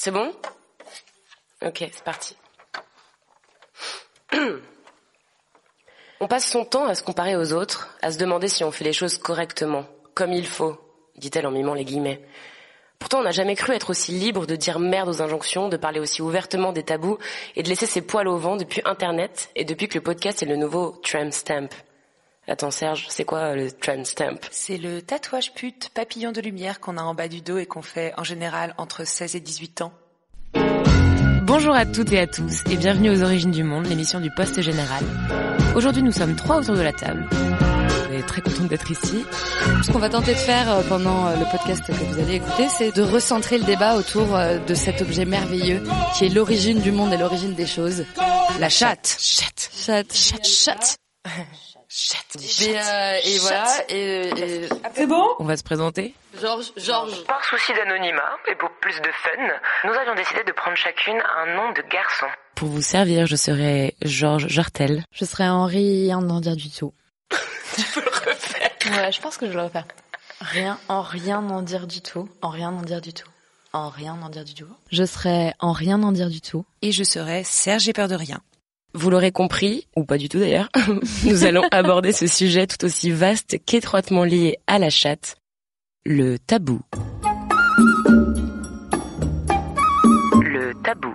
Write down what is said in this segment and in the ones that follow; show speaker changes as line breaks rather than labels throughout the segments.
C'est bon? Ok, c'est parti. On passe son temps à se comparer aux autres, à se demander si on fait les choses correctement, comme il faut, dit-elle en mimant les guillemets. Pourtant, on n'a jamais cru être aussi libre de dire merde aux injonctions, de parler aussi ouvertement des tabous et de laisser ses poils au vent depuis Internet et depuis que le podcast est le nouveau tram stamp. Attends Serge, c'est quoi le tram stamp?
C'est le tatouage pute papillon de lumière qu'on a en bas du dos et qu'on fait en général entre 16 et 18 ans.
Bonjour à toutes et à tous et bienvenue aux Origines du Monde, l'émission du Poste Général. Aujourd'hui nous sommes trois autour de la table. On est très contente d'être ici.
Ce qu'on va tenter de faire euh, pendant euh, le podcast que vous allez écouter, c'est de recentrer le débat autour euh, de cet objet merveilleux qui est l'origine du monde et l'origine des choses. La chatte.
Chatte.
Chatte.
Chatte. Chatte. Chatte.
Et, euh, et voilà. Et, et-
C'est bon?
On va se présenter.
Georges, Georges.
Par souci d'anonymat et pour plus de fun, nous avions décidé de prendre chacune un nom de garçon.
Pour vous servir, je serai Georges Jartel.
Je serais Henri, rien n'en dire du tout. Ouais, je pense que je vais le refaire. Rien, en rien n'en dire du tout. En rien n'en dire du tout. En rien n'en dire du tout. Je serais en rien n'en dire du tout.
Et je serai Serge, j'ai peur de rien.
Vous l'aurez compris, ou pas du tout d'ailleurs, nous allons aborder ce sujet tout aussi vaste qu'étroitement lié à la chatte, le tabou. Le tabou.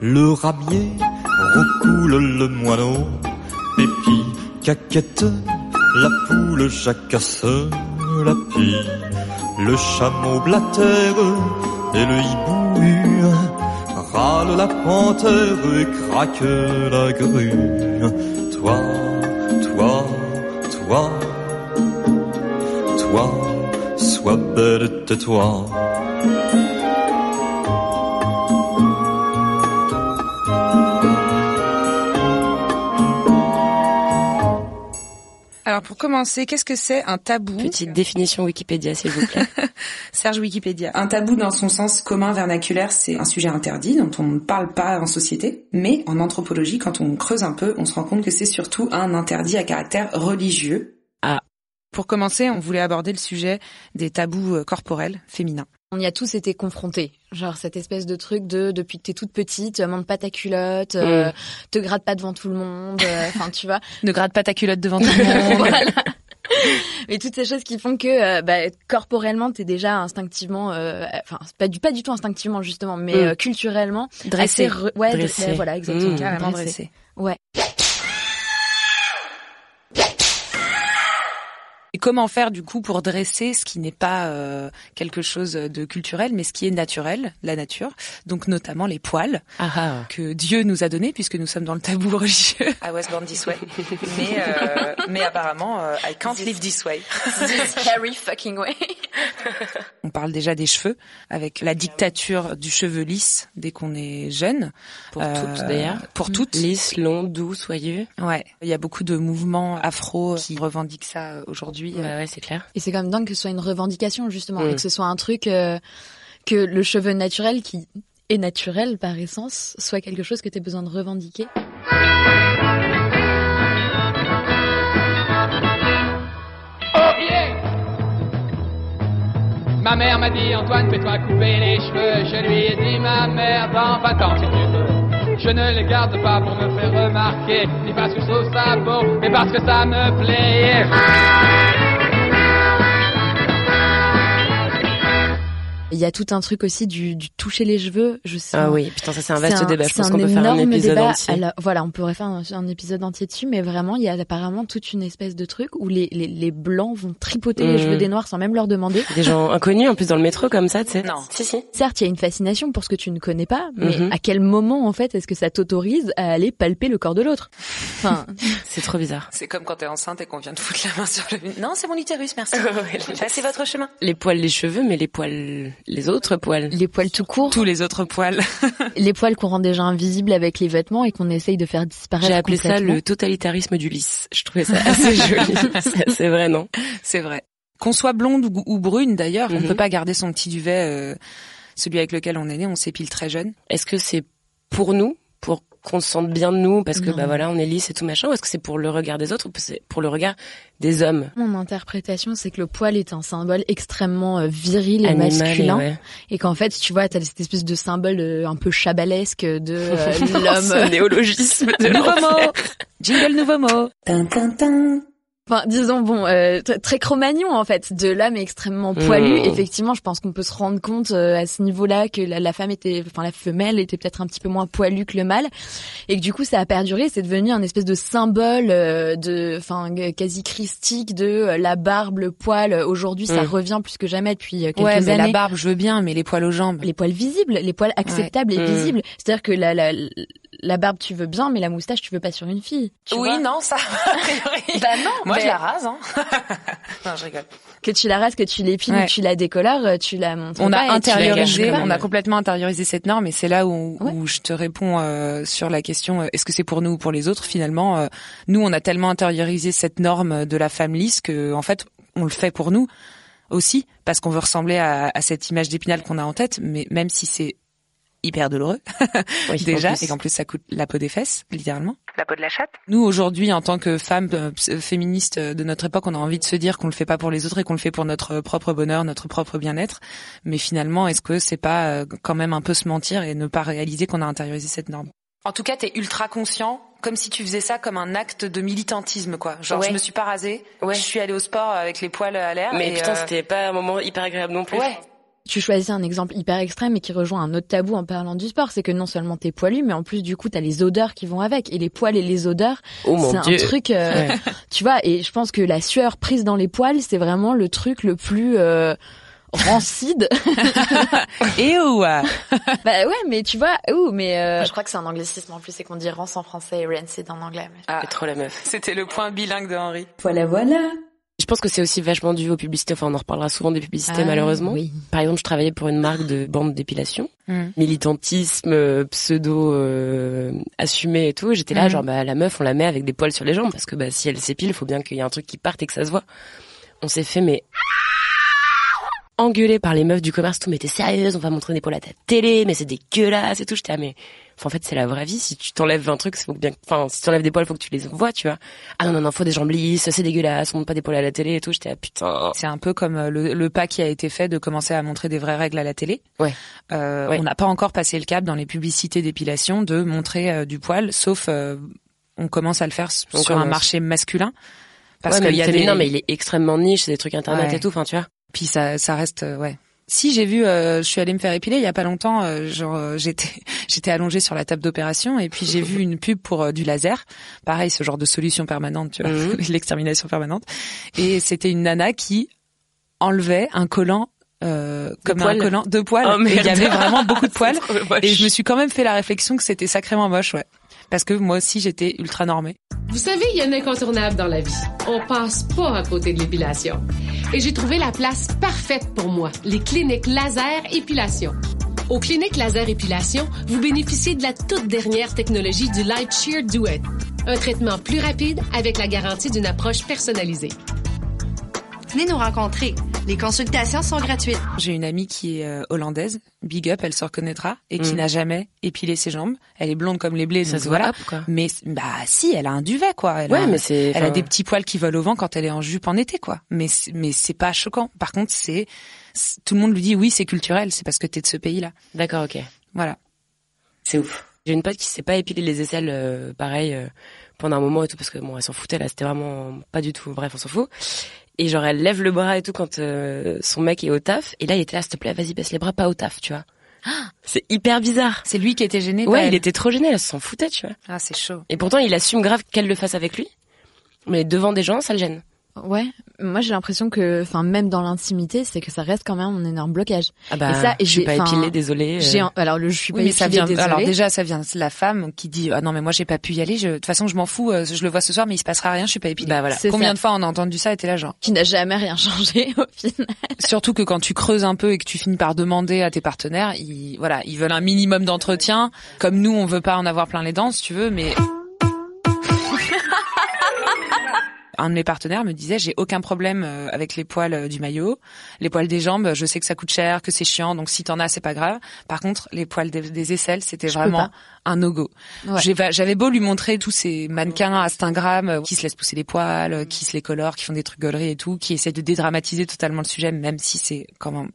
Le ramier recoule le moineau, Pépi, caquette, la poule jacasse, la pie, le chameau blatère et le hibou râle la panthère et craque la grue. Toi, toi, toi, toi, sois belle de
Alors pour commencer, qu'est-ce que c'est un tabou
Petite définition Wikipédia, s'il vous plaît.
Serge Wikipédia. Un tabou dans son sens commun vernaculaire, c'est un sujet interdit dont on ne parle pas en société. Mais en anthropologie, quand on creuse un peu, on se rend compte que c'est surtout un interdit à caractère religieux.
Ah.
Pour commencer, on voulait aborder le sujet des tabous euh, corporels féminins.
On y a tous été confrontés. Genre cette espèce de truc de depuis que t'es toute petite, monte pas ta culotte, euh, te gratte pas devant tout le monde, euh, enfin tu vois.
Ne gratte pas ta culotte devant tout le monde.
voilà. Et toutes ces choses qui font que euh, bah, corporellement t'es déjà instinctivement, euh, enfin pas du pas du tout instinctivement justement, mais
Mm.
culturellement
Dressé.
ouais,
Dressé.
voilà exactement,
Mm.
Dressé.
dressé.
Ouais.
Et comment faire du coup pour dresser ce qui n'est pas euh, quelque chose de culturel, mais ce qui est naturel, la nature, donc notamment les poils
Ah ah.
que Dieu nous a donnés puisque nous sommes dans le tabou religieux. I was born this way, mais euh, mais apparemment euh, I can't live this way.
This scary fucking way.
On parle déjà des cheveux avec la dictature du cheveu lisse dès qu'on est jeune.
Pour
Euh,
toutes d'ailleurs.
Pour toutes.
Lisse, long, doux, soyeux.
Ouais, il y a beaucoup de mouvements afro qui revendiquent ça euh, aujourd'hui.
Ouais, ouais, c'est clair.
Et c'est quand même dingue que ce soit une revendication justement,
Mm.
et que ce soit un truc euh, que le cheveu naturel qui est naturel par essence soit quelque chose que tu as besoin de revendiquer.
Ma mère m'a dit Antoine fais-toi couper les cheveux. Je lui ai dit ma mère dans 20 ans si tu veux. Je ne les garde pas pour me faire remarquer Ni parce que je trouve ça beau Mais parce que ça me plaît
Il y a tout un truc aussi du, du toucher les cheveux. Je sais.
Ah oui, putain, ça c'est un vaste débat. Je
c'est
pense qu'on peut faire un
énorme
épisode
débat.
entier.
Alors, voilà, on pourrait faire un, un épisode entier dessus, mais vraiment, il y a apparemment toute une espèce de truc où les, les, les blancs vont tripoter les
Mhm.
cheveux des noirs sans même leur demander.
Des gens inconnus en plus dans le métro comme ça, tu sais.
Non.
Si si.
Certes, il y a une fascination pour ce que tu ne connais pas, mais
Mhm.
à quel moment, en fait, est-ce que ça t'autorise à aller palper le corps de l'autre? Enfin,
C'est trop bizarre.
C'est comme quand t'es enceinte et qu'on vient de foutre la main sur le... Non, c'est mon utérus, merci. Passez votre chemin.
Les poils, les cheveux, mais les poils, les autres poils.
les poils tout court,
Tous les autres poils.
les poils qu'on rend déjà invisibles avec les vêtements et qu'on essaye de faire disparaître.
J'ai appelé ça le totalitarisme du lisse. Je trouvais ça assez joli. C'est vrai, non?
C'est vrai. Qu'on soit blonde ou, ou brune d'ailleurs, on
Mhm.
peut pas garder son petit duvet, euh, celui avec lequel on est né, on s'épile très jeune.
Est-ce que c'est pour nous pour qu'on se sente bien de nous parce que
Non.
bah voilà, on est lisse et tout machin ou est-ce que c'est pour le regard des autres ou c'est pour le regard des hommes?
Mon interprétation, c'est que le poil est un symbole extrêmement euh, viril et
Animal,
masculin.
ouais.
Et qu'en fait, tu vois, t'as cette espèce de symbole euh, un peu chabalesque de euh, l'homme.
néologisme de
Nouveau mot Jingle nouveau mot
Tin, tin, tin.
Enfin, disons, bon, euh, très cro-magnon, en fait, de l'homme extrêmement poilu.
Mmh.
Effectivement, je pense qu'on peut se rendre compte euh, à ce niveau-là que la, la femme était, enfin, la femelle était peut-être un petit peu moins poilue que le mâle. Et que du coup, ça a perduré. C'est devenu un espèce de symbole euh, de, enfin, quasi christique de euh, la barbe, le poil. Aujourd'hui, ça
Mmh.
revient plus que jamais depuis euh, quelques
Ouais, mais
années.
la barbe, je veux bien, mais les poils aux jambes.
les poils visibles, les poils acceptables et
Mm.
visibles. C'est-à-dire que la, la, la barbe, tu veux bien, mais la moustache, tu veux pas sur une fille. tu
oui,
vois.
non, ça, a priori.
Bah non,
Moi,
mais
je la rase, hein. non, je rigole.
que tu la rases, que tu l'épiles
Ouais.
ou tu la décolores, euh, tu la montres
On
pas
a intériorisé, on a complètement intériorisé cette norme et c'est là où,
Ouais.
où je te réponds euh, sur la question euh, est-ce que c'est pour nous ou pour les autres? Finalement euh, nous on a tellement intériorisé cette norme de la femme lisse que en fait on le fait pour nous aussi parce qu'on veut ressembler à, à cette image d'épinal qu'on a en tête mais même si c'est hyper douloureux
Oui,
déjà.
en
et qu'en plus ça coûte la peau des fesses littéralement. La peau de la chatte. Nous aujourd'hui en tant que femmes euh, ps- féministes euh, de notre époque on a envie de se dire qu'on le fait pas pour les autres et qu'on le fait pour notre propre bonheur notre propre bien-être. Mais finalement est-ce que c'est pas euh, quand même un peu se mentir et ne pas réaliser qu'on a intériorisé cette norme? En tout cas t'es ultra conscient comme si tu faisais ça comme un acte de militantisme quoi. Genre
Ouais.
je me suis pas rasée
Ouais.
je suis allée au sport avec les poils à l'air
Mais
et,
putain,
euh,
c'était pas un moment hyper agréable non plus.
ouais
Tu choisis un exemple hyper extrême et qui rejoint un autre tabou en parlant du sport, c'est que non seulement t'es poilu, mais en plus du coup t'as les odeurs qui vont avec. Et les poils et les odeurs,
Oh mon
c'est
dieu.
un truc, euh,
Ouais.
tu vois. Et je pense que la sueur prise dans les poils, c'est vraiment le truc le plus euh, rancide.
et où euh,
bah ouais, mais tu vois, ouh, mais euh, je crois que c'est un anglicisme en plus, c'est qu'on dit rance en français et rancid en anglais. mais-
ah,
C'est trop la meuf.
c'était le point bilingue de Henri
Voilà, voilà.
Je pense que c'est aussi vachement dû aux publicités. Enfin, on en reparlera souvent des publicités,
Ah,
malheureusement.
Oui.
Par exemple, je travaillais pour une marque de bande d'épilation.
Mm.
Militantisme, euh, pseudo euh, assumé et tout. J'étais là,
Mm.
genre, bah, la meuf, on la met avec des poils sur les jambes parce que bah, si elle s'épile, il faut bien qu'il y ait un truc qui parte et que ça se voit. On s'est fait, mais engueuler par les meufs du commerce, tout, mais t'es sérieuse, on va montrer des poils à ta télé, mais c'est dégueulasse et tout. J'étais, ah, mais, enfin, en fait, c'est la vraie vie. Si tu t'enlèves un truc, faut que bien, enfin, si tu enlèves des poils, faut que tu les vois, tu vois. Ah non, non, non, faut des jambes lisses, c'est dégueulasse, on montre pas des poils à la télé et tout. J'étais, ah, putain.
C'est un peu comme euh, le, le pas qui a été fait de commencer à montrer des vraies règles à la télé.
Ouais.
Euh,
Ouais.
On n'a pas encore passé le cap dans les publicités d'épilation de montrer euh, du poil, sauf euh, on commence à le faire
On
sur un marché masculin. Parce
ouais,
qu'il y a des...
féminin, mais il est extrêmement niche, c'est des trucs internet
Ouais.
et tout, enfin, tu vois.
Puis ça, ça reste, euh, ouais. Si j'ai vu, euh, je suis allée me faire épiler il y a pas longtemps. euh, genre, euh, j'étais, j'étais allongée sur la table d'opération et puis j'ai vu une pub pour euh, du laser. Pareil, ce genre de solution permanente, tu vois,
Mhm.
l'extermination permanente. Et c'était une nana qui enlevait un collant. Euh, comme
poils
un collant de poils
Oh,
et il y avait vraiment beaucoup de poils et je me suis quand même fait la réflexion que c'était sacrément moche ouais parce que moi aussi j'étais ultra normée
Vous savez, il y a un incontournable dans la vie. On passe pas à côté de l'épilation. Et j'ai trouvé la place parfaite pour moi, les cliniques laser épilation. Aux cliniques laser épilation, vous bénéficiez de la toute dernière technologie du Light Shear Duet. Un traitement plus rapide avec la garantie d'une approche personnalisée.
Venez nous rencontrer. Les consultations sont gratuites.
J'ai une amie qui est euh, hollandaise, big up, elle se reconnaîtra, et qui
Mm.
n'a jamais épilé ses jambes. Elle est blonde comme les blés,
ça
donc
se voit
voilà.
quoi.
Mais bah si, elle a un duvet quoi. Elle
Ouais,
a,
mais c'est.
elle a des petits poils qui volent au vent quand elle est en jupe en été quoi. Mais c'est- mais c'est pas choquant. Par contre, c'est c'est- tout le monde lui dit oui, c'est culturel, c'est parce que t'es de ce pays-là.
D'accord, ok.
Voilà.
C'est ouf. J'ai une pote qui s'est pas épilé les aisselles, euh, pareil, euh, pendant un moment et tout, parce que bon, elle s'en foutait là, c'était vraiment pas du tout. Bref, on s'en fout. Et genre, elle lève le bras et tout quand euh, son mec est au taf. Et là, il était là, s'il te plaît, vas-y, baisse les bras, pas au taf, tu vois. C'est hyper bizarre.
C'est lui qui était gêné.
Ouais,
elle.
il était trop gêné, elle s'en foutait, tu vois.
Ah, c'est chaud.
Et pourtant, il assume grave qu'elle le fasse avec lui. Mais devant des gens, ça le gêne.
Ouais, moi j'ai l'impression que, enfin même dans l'intimité, c'est que ça reste quand même un énorme blocage.
Ah bah,
Et ça, et
je suis pas épilée, désolée. euh.
Alors le, je suis pas
Oui, mais ça vient.
désolée.
Alors déjà, ça vient de la femme qui dit ah non mais moi j'ai pas pu y aller. Je, de toute façon, je m'en fous. euh, Je le vois ce soir, mais il se passera rien. Je suis pas épilée.
Bah voilà.
Combien
ça.
de fois on a entendu ça et t'es là genre?
qui n'a jamais rien changé au final.
Surtout que quand tu creuses un peu et que tu finis par demander à tes partenaires, ils, voilà, ils veulent un minimum d'entretien. Comme nous, on veut pas en avoir plein les dents, si tu veux, mais un de mes partenaires me disait j'ai aucun problème euh, avec les poils euh, du maillot, les poils des jambes, je sais que ça coûte cher, que c'est chiant, donc si t'en as c'est pas grave. Par contre, les poils des, aisselles, c'était vraiment un no-go. J'avais beau lui montrer tous ces mannequins Instagram euh, qui se laissent pousser les poils, qui se les colorent, qui font des trucs gauleries et tout, qui essaient de dédramatiser totalement le sujet, même si c'est quand même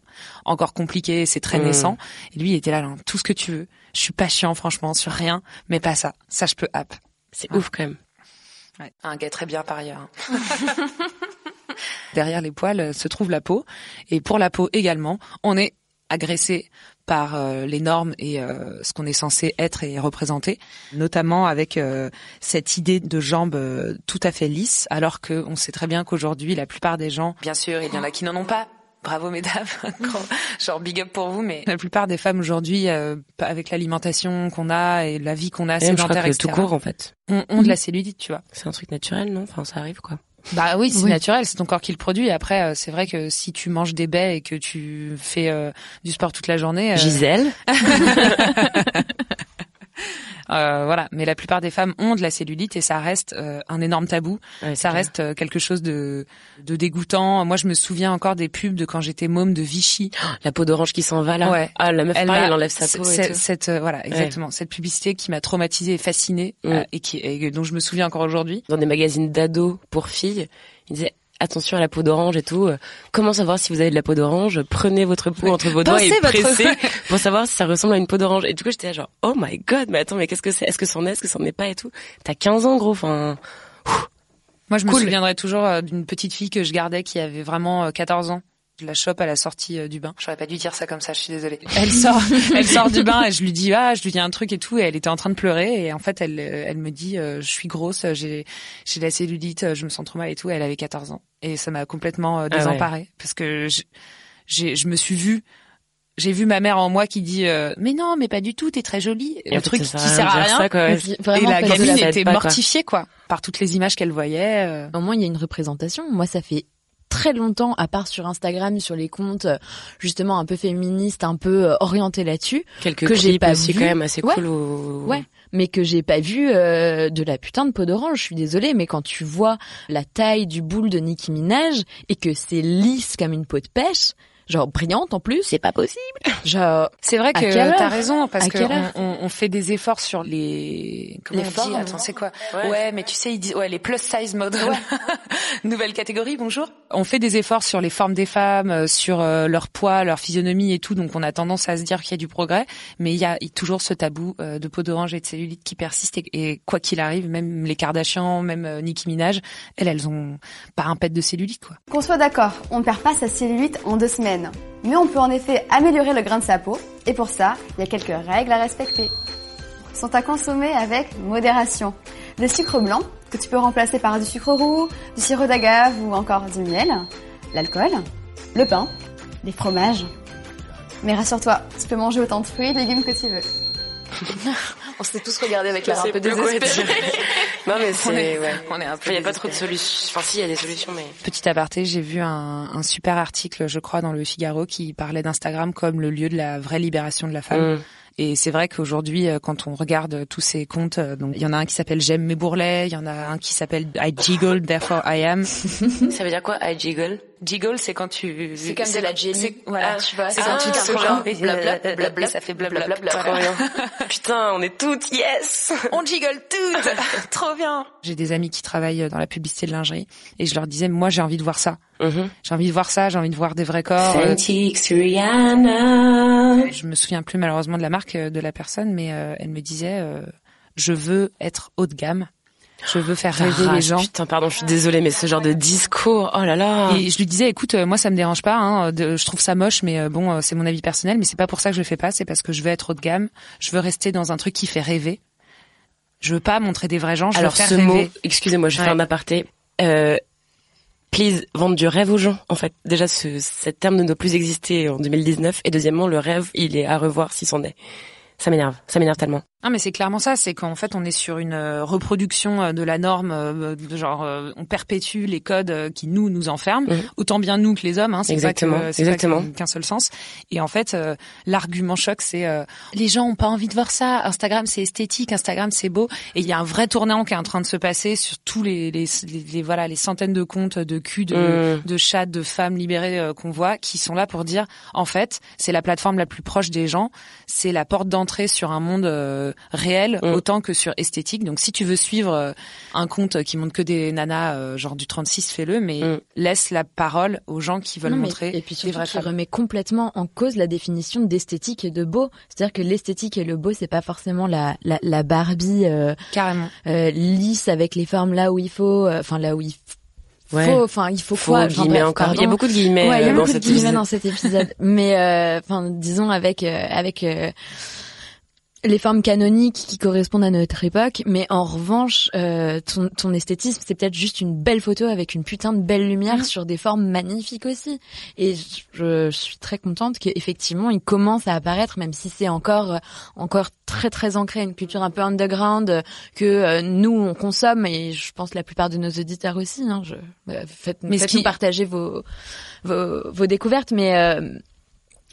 encore compliqué, c'est très mmh. naissant. Et lui, il était là, là, tout ce que tu veux. Je suis pas chiant, franchement, sur rien, mais pas ça. Ça, je peux app.
C'est ouf quand même.
Ouais. Un gars très bien par ailleurs. Derrière les poils euh, se trouve la peau, et pour la peau également, on est agressé par euh, les normes et euh, ce qu'on est censé être et représenter, notamment avec cette idée de jambes tout à fait lisses, alors qu'on sait très bien qu'aujourd'hui la plupart des gens, bien sûr, il y en a qui n'en ont pas, bravo mesdames, genre big up pour vous, mais la plupart des femmes aujourd'hui, euh, avec l'alimentation qu'on a et la vie qu'on a, sédentaire,
etc. tout court en fait,
ont, ont de la cellulite, tu vois.
C'est un truc naturel, non? Enfin, ça arrive quoi.
Bah oui, c'est naturel, c'est ton corps qui le produit. Après, euh, c'est vrai que si tu manges des baies et que tu fais euh, du sport toute la journée,
Gisèle.
Euh, voilà, mais la plupart des femmes ont de la cellulite et ça reste euh, un énorme tabou. ça reste euh, quelque chose de, de dégoûtant. Moi, je me souviens encore des pubs de quand j'étais môme de Vichy.
la peau d'orange qui s'en va là. Ouais. Ah, la meuf elle, pareil, elle enlève sa peau. Et tout.
Cette voilà, exactement. Cette publicité qui m'a traumatisée et fascinée mm. et qui et dont je me souviens encore aujourd'hui.
Dans des magazines d'ados pour filles, ils disaient attention à la peau d'orange et tout. Euh, comment savoir si vous avez de la peau d'orange? Prenez votre peau entre vos doigts et pressez pour savoir si ça ressemble à une peau d'orange. Et du coup, j'étais genre, oh my god, mais attends, mais qu'est-ce que c'est? Est-ce que c'en est? Est-ce que c'en est pas et tout? T'as 15 ans, gros. Enfin.
Moi, je me souviendrai toujours euh, d'une petite fille que je gardais qui avait vraiment 14 euh, ans je la chope à la sortie euh, du bain. J'aurais pas dû dire ça comme ça, je suis désolée. Elle sort, elle sort du bain et je lui dis ah, je lui dis un truc et tout et elle était en train de pleurer et en fait elle euh, elle me dit euh, je suis grosse, j'ai j'ai la cellulite, je me sens trop mal et tout. elle avait 14 ans et ça m'a complètement ah désemparée parce que j'ai je me suis vue j'ai vu ma mère en moi qui dit mais non mais pas du tout t'es très jolie
et un truc qui sert à rien
et la gamine était mortifiée quoi. par toutes les images qu'elle voyait
au moins il y a une représentation moi ça fait très longtemps, à part sur Instagram, sur les comptes justement un peu féministes, un peu euh, orientés là-dessus,
Quelques que j'ai pas vu. quand même assez cool.
Ouais, mais que j'ai pas vu euh, de la putain de peau d'orange. Je suis désolée, mais quand tu vois la taille du boule de Nicki Minaj et que c'est lisse comme une peau de pêche, genre brillante en plus.
C'est pas possible.
Genre,
c'est vrai que t'as raison parce que on, on, fait des efforts sur les comment les on dit Attends, c'est quoi ouais. mais tu sais ils disent ouais les plus size models. Nouvelle catégorie. Bonjour. On fait des efforts sur les formes des femmes, euh, sur euh, leur poids, leur physionomie et tout. Donc on a tendance à se dire qu'il y a du progrès, mais il y a toujours ce tabou euh, de peau d'orange et de cellulite qui persiste et, quoi qu'il arrive, même les Kardashians, même Nicki Minaj, elles elles ont pas un pet de cellulite quoi.
Qu'on soit d'accord, on ne perd pas sa cellulite en deux semaines. Mais on peut en effet améliorer le grain de sa peau, et pour ça, il y a quelques règles à respecter. Sont à consommer avec modération. Des sucres blancs, que tu peux remplacer par du sucre roux, du sirop d'agave ou encore du miel, l'alcool, le pain, les fromages. Mais rassure-toi, tu peux manger autant de fruits et légumes que tu veux.
on s'est tous regardé avec l'air un peu désespéré.
non mais c'est,
ouais. on est un
peu. Il y a pas trop de solutions. Enfin si, il y a des solutions, mais.
Petit aparté, j'ai vu un, un, super article, je crois, dans le Figaro, qui parlait d'Instagram comme le lieu de la vraie libération de la femme. Mm. Et c'est vrai qu'aujourd'hui, euh, quand on regarde tous ces comptes, euh, donc il y en a un qui s'appelle J'aime mes bourrelets, il y en a un qui s'appelle I jiggle, therefore I am.
Ça veut dire quoi, I jiggle?
Jiggle, c'est quand tu...
C'est comme de la jelly.
Voilà, ah, tu vois, c'est quand tu te genre, blablabla, ça fait blablabla.
Trop bien. Putain, on est toutes, yes
On jiggle toutes Trop bien J'ai des amis qui travaillent dans la publicité de lingerie, et je leur disais, moi j'ai envie de voir ça. Mm-hmm. J'ai envie de voir ça, j'ai envie de voir des vrais corps.
Rihanna.
Je me souviens plus malheureusement de la marque de la personne, mais euh, elle me disait, euh, je veux être haut de gamme je veux faire rêver les gens.
Putain, pardon, je suis désolée, mais ce genre de discours, oh là là.
Et je lui disais, écoute, euh, moi ça me dérange pas, hein, je trouve ça moche, mais euh, bon, euh, c'est mon avis personnel, mais c'est pas pour ça que je le fais pas, c'est parce que je veux être haut de gamme, je veux rester dans un truc qui fait rêver. Je veux pas montrer des vrais gens, je
Alors,
veux faire
ce
rêver.
mot, excusez-moi, je vais faire un aparté. Euh, please, vendre du rêve aux gens, en fait. Déjà, ce, cet terme ne doit plus exister en 2019. Et deuxièmement, le rêve, il est à revoir si c'en est. Ça m'énerve, ça m'énerve tellement.
Non, mais c'est clairement ça. C'est qu'en fait, on est sur une euh, reproduction euh, de la norme, euh, de genre, on perpétue les codes qui nous nous enferment, mhm. autant bien nous que les hommes. Hein,
c'est exactement,
pas
exactement.
qu'un seul sens. Et en fait, l'argument choc, c'est les gens ont pas envie de voir ça. Instagram, c'est esthétique. Instagram, c'est beau. Et il y a un vrai tournant qui est en train de se passer sur tous les, les, les, voilà les centaines de comptes de cul, de, mhm. de chats, de femmes libérées qu'on voit, qui sont là pour dire, en fait, c'est la plateforme la plus proche des gens. C'est la porte d'entrée sur un monde réel mm. autant que sur esthétique. Donc si tu veux suivre euh, un compte qui montre que des nanas euh, genre du 36, fais-le, mais mm. laisse la parole aux gens qui veulent montrer.
Et puis surtout, tu remets complètement en cause la définition d'esthétique et de beau. C'est-à-dire que l'esthétique et le beau, c'est pas forcément la la, la Barbie euh,
carrément
lisse avec les formes là où il faut, enfin là où il Ouais. enfin, il faut,
quoi encore. Il y a beaucoup de guillemets.
Ouais, il y a
beaucoup
de guillemets dans cet épisode. Mais enfin, disons avec avec les formes canoniques qui correspondent à notre époque, mais en revanche, euh, ton, ton, esthétisme, c'est peut-être juste une belle photo avec une putain de belle lumière mm. sur des formes magnifiques aussi. Et je, suis très contente qu'effectivement, il commence à apparaître, même si c'est encore encore très très ancré, une culture un peu underground que euh, nous on consomme et je pense la plupart de nos auditeurs aussi. Hein, je, euh, faites, mais faites nous partager vos, vos, vos découvertes, mais euh,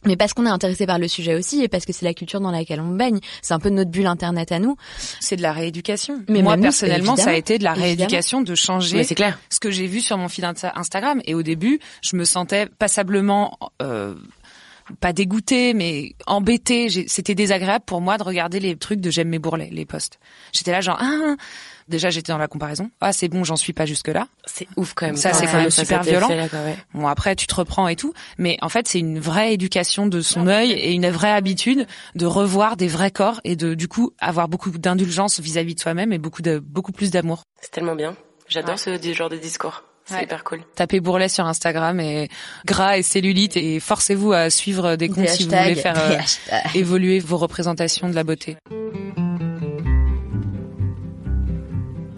mais parce qu'on est intéressé par le sujet aussi et parce que c'est la culture dans laquelle on baigne. C'est un peu notre bulle internet à nous.
C'est de la rééducation. Mais moi personnellement, ça a été de la rééducation, de changer clair. ce que j'ai vu sur mon fil Instagram. Et au début, je me sentais passablement euh, pas dégoûtée, mais embêtée. C'était désagréable pour moi de regarder les trucs de J'aime mes bourrelets, les posts. J'étais là genre ah Déjà, j'étais dans la comparaison. Ah, c'est bon, j'en suis pas jusque là.
C'est ouf quand même.
Ça, c'est quand même super violent. Bon, après, tu te reprends et tout. Mais en fait, c'est une vraie éducation de son œil et une vraie habitude de revoir des vrais corps et de, du coup, avoir beaucoup d'indulgence vis-à-vis de soi-même et beaucoup de, beaucoup plus d'amour.
C'est tellement bien. J'adore ce genre de discours. C'est hyper cool.
Tapez bourrelet sur Instagram et gras et cellulite et forcez-vous à suivre des comptes si vous voulez faire euh, évoluer vos représentations de la beauté.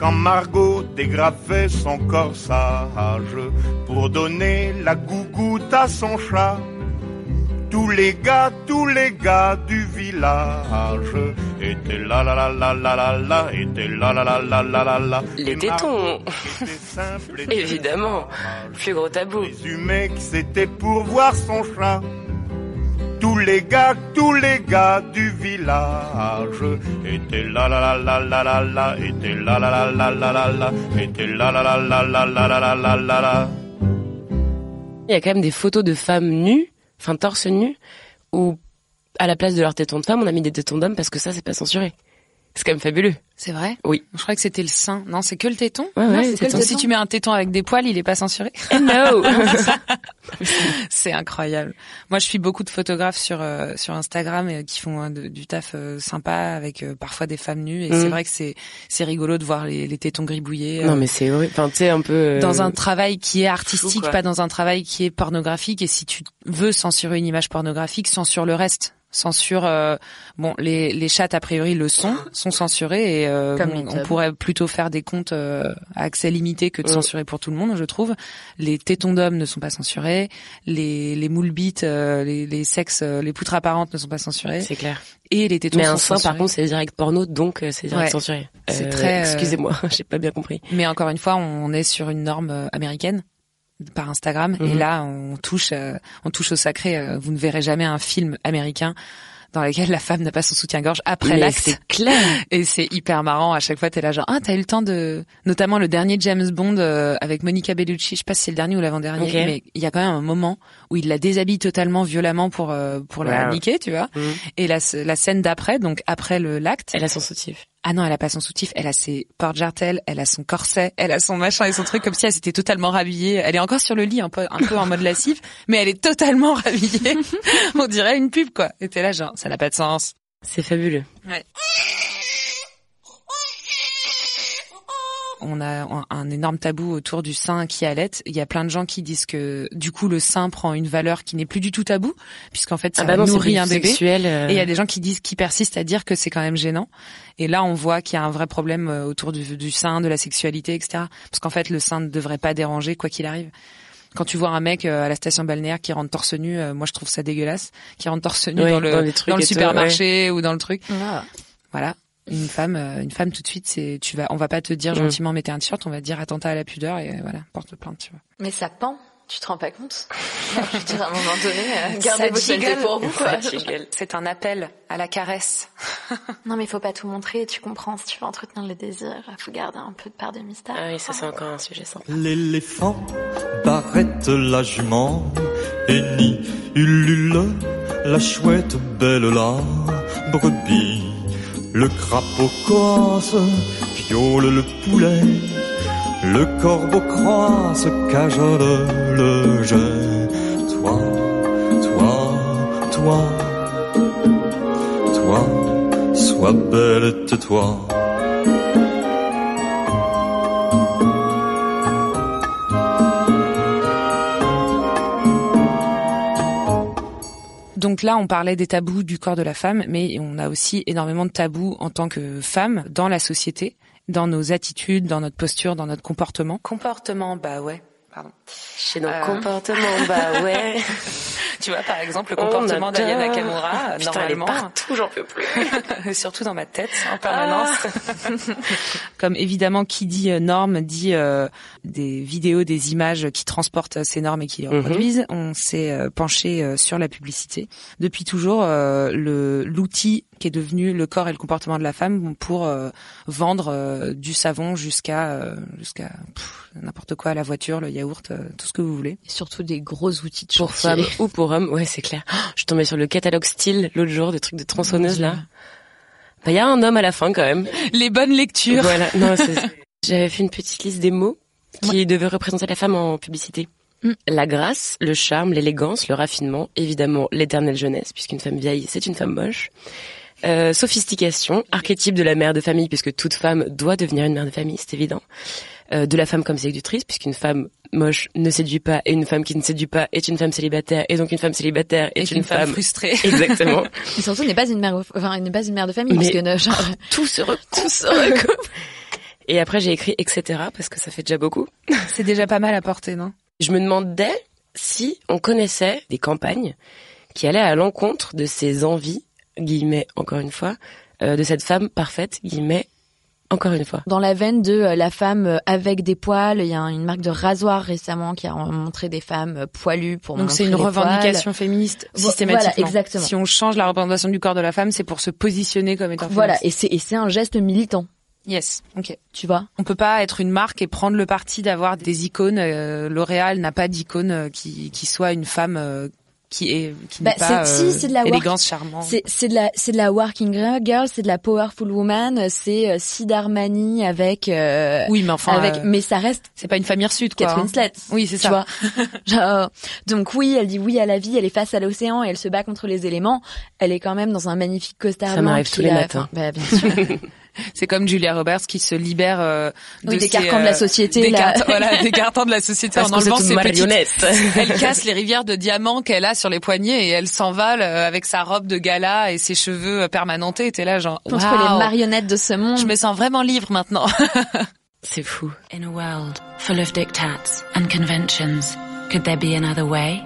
quand Margot dégrafait son corsage pour donner la gougoute à son chat. Tous les gars, tous les gars du village étaient là là là là là là là, étaient là là là là là là là.
Les tétons, évidemment, plus gros tabou.
Résumé que c'était pour voir son chat tous les gars, tous les gars du village étaient là là là là là là là, étaient là là là là là là là, étaient là là là là là là là là là là
Il y a quand même des photos de femmes nues, enfin torse nu, où à la place de leur téton de femme, on a mis des tétons d'hommes parce que ça, c'est pas censuré. C'est quand même fabuleux.
C'est vrai?
Oui.
Je crois que c'était le sein. Non, c'est que le téton?
Ouais, ouais,
c'est Si tu mets un téton avec des poils, il est pas censuré.
Eh no.
c'est incroyable. Moi, je suis beaucoup de photographes sur euh, sur Instagram et, qui font du taf euh, sympa avec euh, parfois des femmes nues et c'est mm. vrai que c'est c'est rigolo de voir les, les tétons gribouillés.
non, mais c'est horrible. Enfin, tu sais un peu
dans un travail qui est artistique, pas dans un travail qui est pornographique. Et si tu veux censurer une image pornographique, censure le reste censure euh, bon les les chats a priori le sont sont censurés et euh, on pourrait plutôt faire des comptes euh, à accès limité que de mm. censurer pour tout le monde je trouve. Les tétons d'hommes ne sont pas censurés. Les les moules bites les, les sexes les poutres apparentes ne sont pas censurés.
C'est clair.
Et les tétons
mais
un
sein par contre c'est direct porno donc c'est direct censuré. C'est très excusez-moi j'ai pas bien compris.
Mais encore une fois on est sur une norme américaine par Instagram. Et mhm. là, on touche, euh, on touche au sacré. Euh, vous ne verrez jamais un film américain dans lequel la femme n'a pas son soutien-gorge après l'acte.
C'est clair.
Et c'est hyper marrant. À chaque fois, t'es là genre, ah, t'as eu le temps de, notamment le dernier James Bond euh, avec Monica Bellucci. Je sais pas si c'est le dernier ou l'avant-dernier, mais il y a quand même un moment où il la déshabille totalement violemment pour pour la niquer, tu vois. Mhm. Et la, la scène d'après, donc après le l'acte,
elle a son soutif.
Ah non, elle a pas son soutif, elle a ses porte-jartelles, elle a son corset, elle a son machin et son truc comme si elle s'était totalement rhabillée. Elle est encore sur le lit un peu, un peu en mode lascif, mais elle est totalement rhabillée. On dirait une pub quoi. Et t'es là genre, ça n'a pas de sens.
C'est fabuleux.
Ouais. On a un énorme tabou autour du sein qui allait. Il y a plein de gens qui disent que du coup le sein prend une valeur qui n'est plus du tout tabou, puisqu'en fait ça ah bah nourrit un bébé.
Euh.
Et il y a des gens qui disent, qui persistent à dire que c'est quand même gênant. Et là, on voit qu'il y a un vrai problème euh, autour du, du sein, de la sexualité, etc. Parce qu'en fait, le sein ne devrait pas déranger quoi qu'il arrive quand tu vois un mec euh, à la station balnéaire qui rentre torse nu, moi je trouve ça dégueulasse, qui rentre torse nu dans le, dans, le supermarché ou dans le truc. Voilà. Une femme, euh, une femme tout de suite, c'est tu vas, on va pas te dire mm. gentiment mettez un t-shirt, on va te dire attentat à la pudeur et voilà porte plainte, tu vois.
Mais ça pend. Tu te rends pas compte? Je veux dire, à un moment donné, euh, gardez vos saletés pour vous. Quoi.
C'est un appel à la caresse.
non, mais il faut pas tout montrer. Tu comprends Si tu veux entretenir le désir, faut garder un peu de part de mystère.
Ah oui, ça c'est encore un sujet sympa.
L'éléphant barrette la jument et ni ulule la chouette belle la brebis. Le crapaud corse viole le poulet le corbeau croise, cajole le jet. Toi, toi, toi, toi, sois belle, tais-toi.
Donc là, on parlait des tabous du corps de la femme, mais on a aussi énormément de tabous en tant que femme dans la société dans nos attitudes, dans notre posture, dans notre comportement.
Comportement, bah ouais. Pardon. Chez nos euh... comportements, bah ouais.
tu vois, par exemple, le comportement d'Ayana Nakamura,
Putain,
normalement.
Partout, j'en peux plus.
Surtout dans ma tête, en permanence. Ah. Comme évidemment, qui dit euh, normes dit euh, des vidéos, des images qui transportent ces normes et qui les mhm. reproduisent. On s'est euh, penché euh, sur la publicité. Depuis toujours, le l'outil qui est devenu le corps et le comportement de la femme pour euh, vendre euh, du savon jusqu'à euh, jusqu'à n'importe quoi, la voiture, le yaourt, tout ce que vous voulez.
Et surtout des gros outils de
pour femmes ou pour hommes. Ouais, c'est clair. je suis tombée sur le catalogue style l'autre jour, des trucs de tronçonneuse là. Bah, il y a un homme à la fin quand même.
Les bonnes lectures.
Voilà. Non, j'avais fait une petite liste des mots qui devaient représenter la femme en publicité. Mm. La grâce, le charme, l'élégance, le raffinement, évidemment l'éternelle jeunesse, puisqu'une femme vieille, c'est une femme moche. Euh, sophistication, archétype de la mère de famille, puisque toute femme doit devenir une mère de famille, c'est évident. Euh, de la femme comme séductrice, puisqu'une femme moche ne séduit pas et une femme qui ne séduit pas est une femme célibataire et donc une femme célibataire est, une, femme,
frustrée.
Exactement.
Et surtout n'est pas une mère, enfin n'est pas une mère de famille, parce que genre...
tout se recoupe. Tout se recoupe. et après j'ai écrit etc parce que ça fait déjà beaucoup.
C'est déjà pas mal à porter, non?
Je me demandais si on connaissait des campagnes qui allaient à l'encontre de ces envies guillemets encore une fois, euh, de cette femme parfaite, guillemets, encore une fois.
Dans la veine de euh, la femme euh, avec des poils, il y a une marque de rasoir récemment qui a montré des femmes poilues pour
Donc c'est une revendication féministe systématiquement. Voilà, exactement. Si on change la représentation du corps de la femme, c'est pour se positionner comme étant
Voilà, et c'est et c'est un geste militant.
Yes, ok.
Tu vois?
On peut pas être une marque et prendre le parti d'avoir des icônes. L'Oréal n'a pas d'icône qui, qui soit une femme qui est qui bah, pas si, c'est de la élégance charmante.
C'est c'est de la c'est de la working girl, c'est de la powerful woman, c'est euh, Sid Armani avec euh,
Oui, mais enfin avec
euh, mais ça reste
c'est pas une famille sud quoi.
Catherine Winslet.
Oui, c'est ça.
Vois Genre, donc oui, elle dit oui à la vie, elle est face à l'océan et elle se bat contre les éléments. Elle est quand même dans un magnifique costard
Ça m'arrive tous les matins.
Bah, bien sûr.
C'est comme Julia Roberts qui se libère euh, de
des carcans de la euh, société,
des, cartons, voilà, des cartons de la société
en enlevant ses
petites. Elle casse les rivières de diamants qu'elle a sur les poignets et elle s'envole euh, avec sa robe de gala et ses cheveux permanentés. T'es là genre
contre les marionnettes de ce monde.
Je me sens vraiment libre maintenant.
C'est fou.
In a world full of dictats and conventions, could there be another way?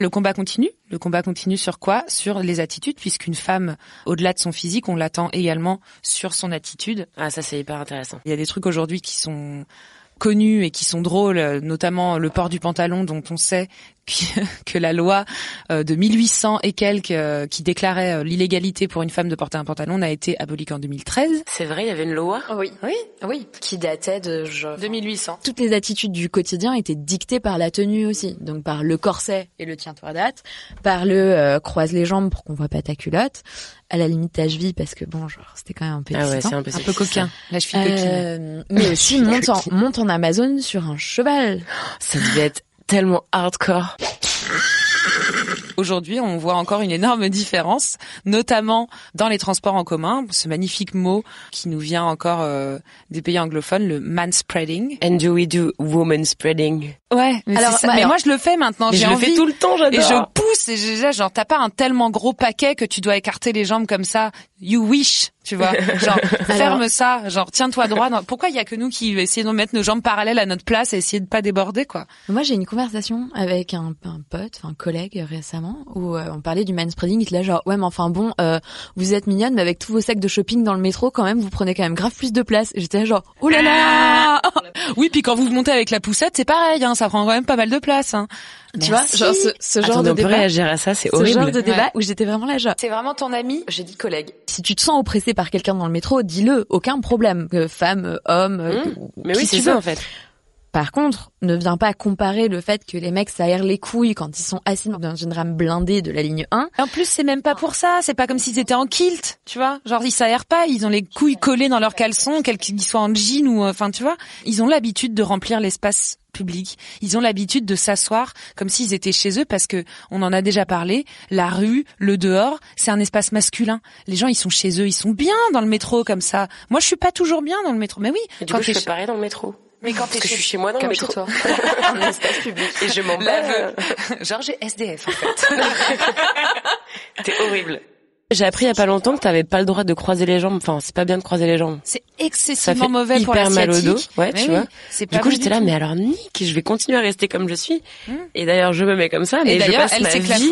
Le combat continue. Le combat continue sur quoi? Sur les attitudes, puisqu'une femme, au-delà de son physique, on l'attend également sur son attitude.
Ah, ça c'est hyper intéressant.
Il y a des trucs aujourd'hui qui sont connus et qui sont drôles, notamment le port du pantalon dont on sait que la loi euh, de 1800 et quelques euh, qui déclarait euh, l'illégalité pour une femme de porter un pantalon n'a été abolie qu'en 2013.
C'est vrai, il y avait une loi?
Oui. Oui, oui, qui datait de genre
2800.
Toutes les attitudes du quotidien étaient dictées par la tenue aussi, donc par le corset et le tiens-toi date, par le croise les jambes pour qu'on voit pas ta culotte, à la limite ta cheville parce que bon genre c'était quand même un peu
ah ouais, un
peu, coquin. La cheville
euh, mais aussi monte en monte en Amazon sur un cheval.
Ça devait être tellement hardcore.
aujourd'hui, on voit encore une énorme différence, notamment dans les transports en commun. Ce magnifique mot qui nous vient encore euh, des pays anglophones, le manspreading.
And do we do woman spreading
Ouais, mais, alors, mais moi je le fais maintenant.
Je le fais tout le temps, j'adore.
Et je pousse et je, genre t'as pas un tellement gros paquet que tu dois écarter les jambes comme ça. You wish, tu vois. Genre ferme ça, genre tiens-toi droit. Pourquoi il y a que nous qui essayons de mettre nos jambes parallèles à notre place et essayer de pas déborder quoi?
Moi j'ai une conversation avec un, un pote, un collègue récemment où euh, on parlait du manspreading. Il était là genre ouais mais enfin bon, euh, vous êtes mignonne mais avec tous vos sacs de shopping dans le métro quand même vous prenez quand même grave plus de place. J'étais là genre oh là là.
oui puis quand vous montez avec la poussette c'est pareil, hein, ça prend quand même pas mal de place. Hein.
Tu vois, genre ce, ce genre de
on
débat.
Peut réagir à ça, c'est horrible.
Ce genre de débat où j'étais vraiment là, genre.
C'est vraiment ton ami
J'ai dit collègue.
Si tu te sens oppressé par quelqu'un dans le métro, dis-le, aucun problème. Que femme, homme,
mmh. mais oui, c'est ça en fait.
Par contre, ne viens pas comparer le fait que les mecs s'aèrent les couilles quand ils sont assis dans une rame blindée de la ligne 1.
En plus, c'est même pas pour ça. C'est pas comme s'ils étaient en kilt, tu vois. Genre, ils s'aèrent pas. Ils ont les couilles collées dans leurs caleçons, qu'ils soient en jean ou, euh, enfin, tu vois. Ils ont l'habitude de remplir l'espace public. Ils ont l'habitude de s'asseoir comme s'ils étaient chez eux parce que on en a déjà parlé. La rue, le dehors, c'est un espace masculin. Les gens, ils sont chez eux, ils sont bien dans le métro comme ça. Moi, je suis pas toujours bien dans le métro. Mais oui.
Et du coup, je fais pareil dans le métro.
Mais quand
Parce que je suis chez moi dans le métro.
toi.
un espace public. Et je m'en bats.
Genre j'ai SDF en fait.
T'es horrible. J'ai appris il y a pas longtemps que t'avais pas le droit de croiser les jambes. Enfin, c'est pas bien de croiser les jambes.
C'est excessivement mauvais pour
hyper mal au dos.
l'asiatique.
Ouais,
Mais
tu
oui,
vois. Du coup, j'étais là, mais alors nique, je vais continuer à rester comme je suis. Et d'ailleurs, je me mets comme ça, mais
Et
je
d'ailleurs,
passe
elle
ma vie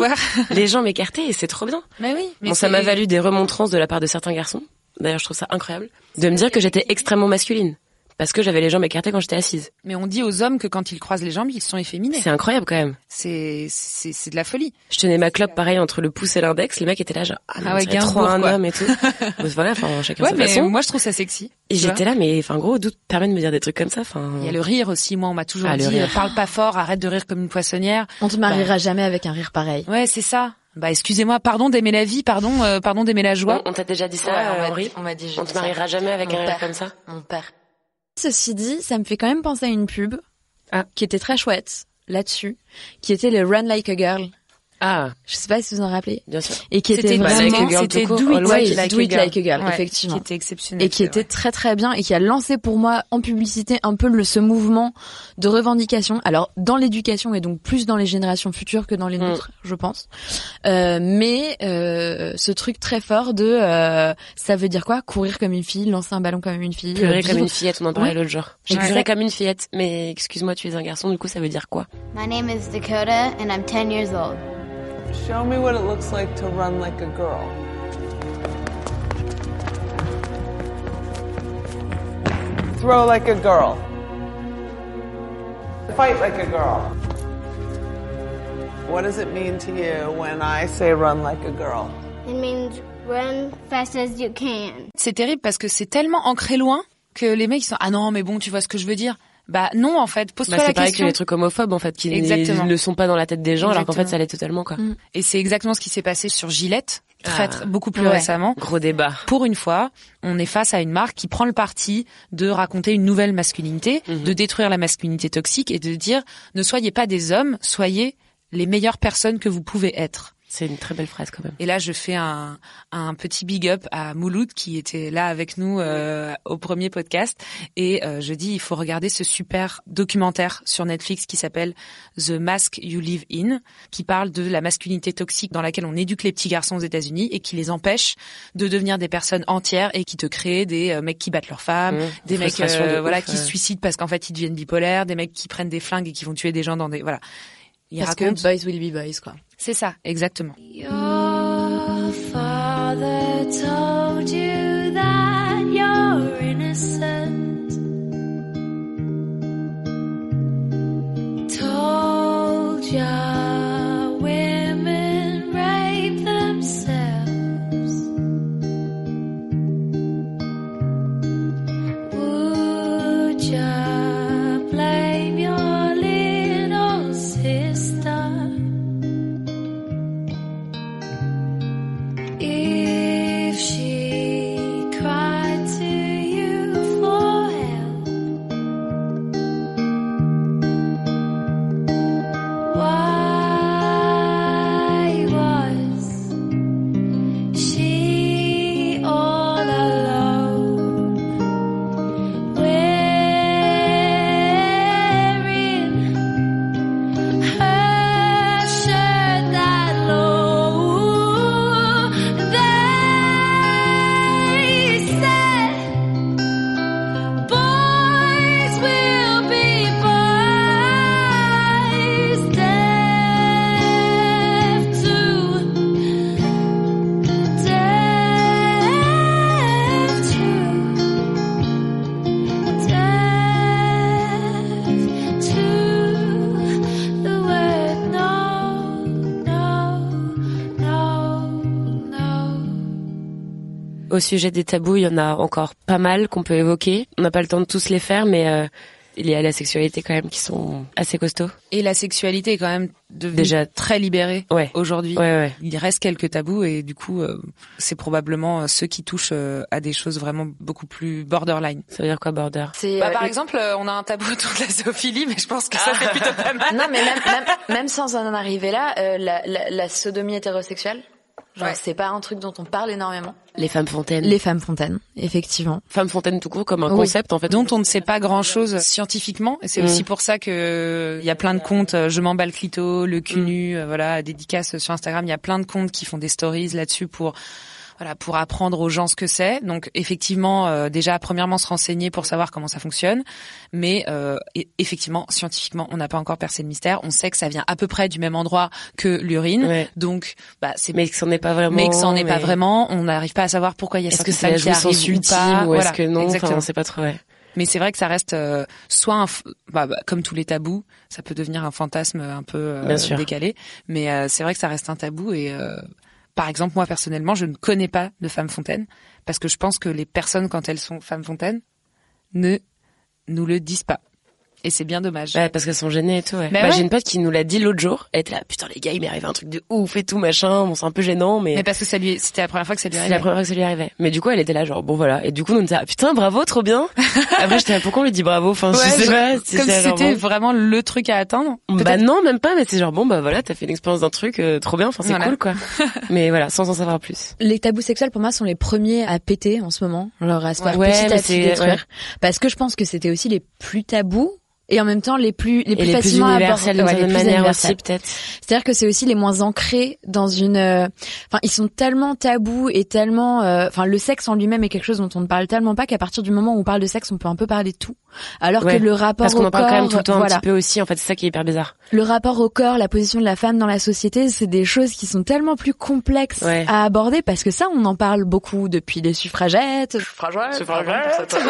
les jambes écartées et c'est trop bien.
Mais oui. Mais
bon, ça m'a valu des remontrances de la part de certains garçons. D'ailleurs, je trouve ça incroyable de me dire que j'étais extrêmement masculine parce que j'avais les jambes écartées quand j'étais assise.
Mais on dit aux hommes que quand ils croisent les jambes, ils sont efféminés.
C'est incroyable quand même.
C'est c'est c'est de la folie.
Je tenais ma clope pareil entre le pouce et l'index. Les mecs étaient là genre ah, mais
Ah ouais, Gainsbourg,
un
quoi.
homme et tout. Bon, voilà, enfin chacun
Ouais,
sa
mais
façon.
moi je trouve ça sexy.
Et j'étais là, mais enfin gros, d'où te permet de me dire des trucs comme ça. Enfin,
Il y a le rire aussi. Moi, on m'a toujours
Ah,
dit,
rire.
parle pas fort, arrête de rire comme une poissonnière.
On te mariera jamais avec un rire pareil.
Ouais, c'est ça. Bah, excusez-moi, pardon d'aimer la vie, pardon, euh, pardon d'aimer la joie.
on, on t'a déjà dit ça,
Ouais, on
euh,
m'a
Henri?
dit- on m'a dit,
On
dit
te mariera jamais avec
Mon
un rire
père.
comme ça?
Mon père. Ceci dit, ça me fait quand même penser à une pub
Ah.
qui était très chouette là-dessus, qui était le Run Like a Girl.
Ah,
Je sais pas si vous en rappelez.
bien sûr.
Et qui était vraiment,
c'était Do It
Ouais,
Like,
Do
a
It
Girl.
Like a Girl,
Ouais,
effectivement.
Qui était exceptionnel.
et qui était très très bien et qui a lancé pour moi en publicité un peu le, ce mouvement de revendication. Alors dans l'éducation et donc plus dans les générations futures que dans les
Mm.
nôtres, je pense. Euh, mais euh, ce truc très fort de euh, ça veut dire quoi? Courir comme une fille, lancer un ballon comme une fille,
Pleurer
euh,
comme une fillette, on en parlait
Ouais.
l'autre jour. J'ai pleuré comme une fillette, mais excuse-moi, tu es un garçon, du coup ça veut dire quoi?
My name is Dakota, and I'm 10 years old.
Show me what it looks like to run like a girl. Throw like a girl. Fight like a girl. What does it mean to you when I say run like a girl?
It means run fast as you can.
C'est terrible parce que c'est tellement ancré loin que les mecs ils sont ah non mais bon tu vois ce que je veux dire. Bah non en fait pose-toi
Bah,
la
c'est pareil que
question.
les trucs homophobes en fait, qui
Exactement.
ne sont pas dans la tête des gens, alors qu'en fait ça l'est totalement quoi.
Mm.
Et c'est exactement ce qui s'est passé sur Gillette très,
Ah.
très- beaucoup plus
Ouais.
récemment.
Gros débat.
Pour une fois, on est face à une marque qui prend le parti de raconter une nouvelle masculinité,
Mhm.
de détruire la masculinité toxique et de dire ne soyez pas des hommes, soyez les meilleures personnes que vous pouvez être.
C'est une très belle phrase quand même.
Et là, je fais un, un petit big up à Mouloud qui était là avec nous euh, au premier podcast. Et euh, je dis, il faut regarder ce super documentaire sur Netflix qui s'appelle The Mask You Live In, qui parle de la masculinité toxique dans laquelle on éduque les petits garçons aux États-Unis et qui les empêche de devenir des personnes entières et qui te crée des euh, mecs qui battent leurs femmes,
Mmh.
des mecs
de
euh, voilà
ouf,
qui se suicident parce qu'en fait ils deviennent bipolaires, des mecs qui prennent des flingues et qui vont tuer des gens dans des voilà. Il
Parce que boys will be boys quoi.
C'est ça, exactement.
Your father told you
Au sujet des tabous, il y en a encore pas mal qu'on peut évoquer. On n'a pas le temps de tous les faire, mais euh, il y a la sexualité quand même qui sont assez costauds.
Et la sexualité est quand même déjà très libérée
ouais.
aujourd'hui.
Ouais, ouais.
Il reste quelques tabous et du coup, euh, c'est probablement euh, ceux qui touchent euh, à des choses vraiment beaucoup plus borderline.
Ça veut dire quoi border?
Bah, Par exemple, on a un tabou autour de la zoophilie, mais je pense que ça fait plutôt pas mal.
Non, mais même, même, même sans en arriver là, la, la, la sodomie hétérosexuelle, Genre, ouais. c'est pas un truc dont on parle énormément.
Les femmes fontaines.
Les femmes fontaines, effectivement.
Femmes fontaines tout court comme un oui. concept en fait.
Dont on ne sait pas grand chose scientifiquement. Et c'est mmh. aussi pour ça que il y a plein de comptes, je m'emballe clito, le cul nu, mmh. voilà, dédicaces sur Instagram. Il y a plein de comptes qui font des stories là-dessus pour voilà, pour apprendre aux gens ce que c'est. Donc effectivement, euh, déjà premièrement se renseigner pour savoir comment ça fonctionne, mais euh, effectivement scientifiquement, on n'a pas encore percé le mystère. On sait que ça vient à peu près du même endroit que l'urine,
ouais.
donc bah c'est
mais que c'en est pas vraiment.
Mais que c'en est
mais...
pas vraiment. On n'arrive pas à savoir pourquoi il y a
est-ce que
c'est
qui
ou pas.
Ou
voilà,
est-ce que non
exactement.
Enfin, on sait pas trop. Ouais.
Mais c'est vrai que ça reste euh, soit un bah, bah, comme tous les tabous, ça peut devenir un fantasme un peu euh, décalé, mais euh, c'est vrai que ça reste un tabou et par exemple, moi personnellement, je ne connais pas de femmes fontaines parce que je pense que les personnes, quand elles sont femmes fontaines, ne nous le disent pas. Et c'est bien dommage.
Ouais, parce qu'elles sont gênées et tout, ouais. Bah,
ouais.
J'ai une pote qui nous l'a dit l'autre jour. Elle était là, putain, les gars, il m'est arrivé un truc de ouf et tout, machin. Bon, c'est un peu gênant, mais.
Mais parce que ça lui, c'était la première fois que ça lui
C'est
arrivait.
la première fois que ça lui arrivait. Mais du coup, elle était là, genre, bon, voilà. Et du coup, on était là, putain, bravo, trop bien. Après, j'étais là, pourquoi on lui dit bravo? Enfin,
ouais,
je sais
genre,
pas.
Comme si c'était bon. vraiment le truc à atteindre.
Bah non, même pas, mais c'est genre, bon, bah voilà, t'as fait l'expérience d'un truc, euh, trop bien. Enfin, c'est
voilà.
cool, quoi. mais voilà, sans en savoir plus.
Les tabous sexuels, pour moi, sont les premiers à péter en ce moment. Genre, à se faire
ouais,
petit à petit détruire. Parce que je pense que c'était aussi les plus tabous et en même temps les plus les plus
les
facilement
plus universels
à
d'une
ouais,
manière aussi peut-être.
C'est-à-dire que c'est aussi les moins ancrés dans une euh... enfin ils sont tellement tabous et tellement euh, enfin le sexe en lui-même est quelque chose dont on ne parle tellement pas qu'à partir du moment où on parle de sexe, on peut un peu parler de tout. Alors
ouais.
que le rapport
parce qu'on en parle
corps,
quand même tout le temps
voilà.
un petit peu aussi en fait, c'est ça qui est hyper bizarre.
Le rapport au corps, la position de la femme dans la société, c'est des choses qui sont tellement plus complexes
ouais.
à aborder parce que ça on en parle beaucoup depuis les suffragettes,
suffragettes,
suffragettes.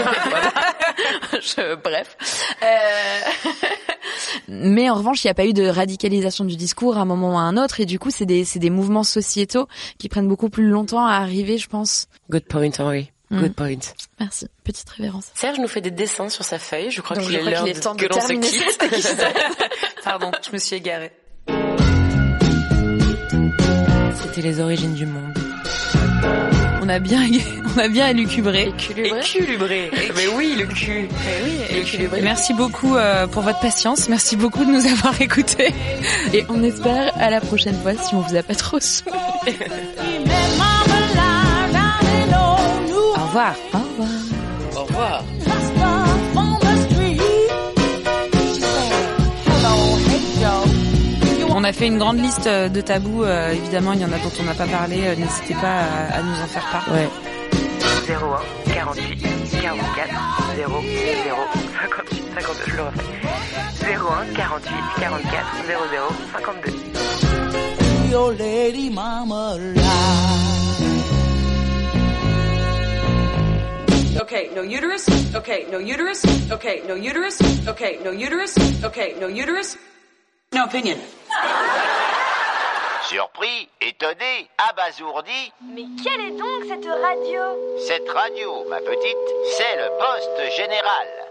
Je, bref. Euh... Mais en revanche, il n'y a pas eu de radicalisation du discours à un moment ou à un autre, et du coup, c'est des, c'est des mouvements sociétaux qui prennent beaucoup plus longtemps à arriver, je pense.
Good point, Henri.
Mm.
Good point.
Merci. Petite révérence.
Serge nous fait des dessins sur sa feuille. Je crois
qu'il
est l'heure
qu temps
que
de
l'on se
terminer
quitte.
Pardon, je me suis égarée.
C'était les origines du monde.
On a bien, on a bien élucubré.
Éculubré.
Éculubré. Mais oui, le cul.
Eh oui, éculubré.
Merci beaucoup euh, pour votre patience. Merci beaucoup de nous avoir écoutés.
Et on espère à la prochaine fois si on vous a pas trop saoulé.
Au revoir. A fait une grande liste de tabous. Euh, évidemment, il y en a dont on n'a pas parlé. Euh, N'hésitez pas à, à, nous en faire part.
Ouais.
01 48 44 0 0 58 52. Je le refais. 01 48 44 00 52.
Your lady mama
Okay, no uterus. Okay, no uterus. Okay, no uterus. Okay, no uterus. Okay, no uterus. No opinion.
Surpris, étonné, abasourdi.
Mais quelle est donc cette radio?
Cette radio, ma petite, c'est le poste général.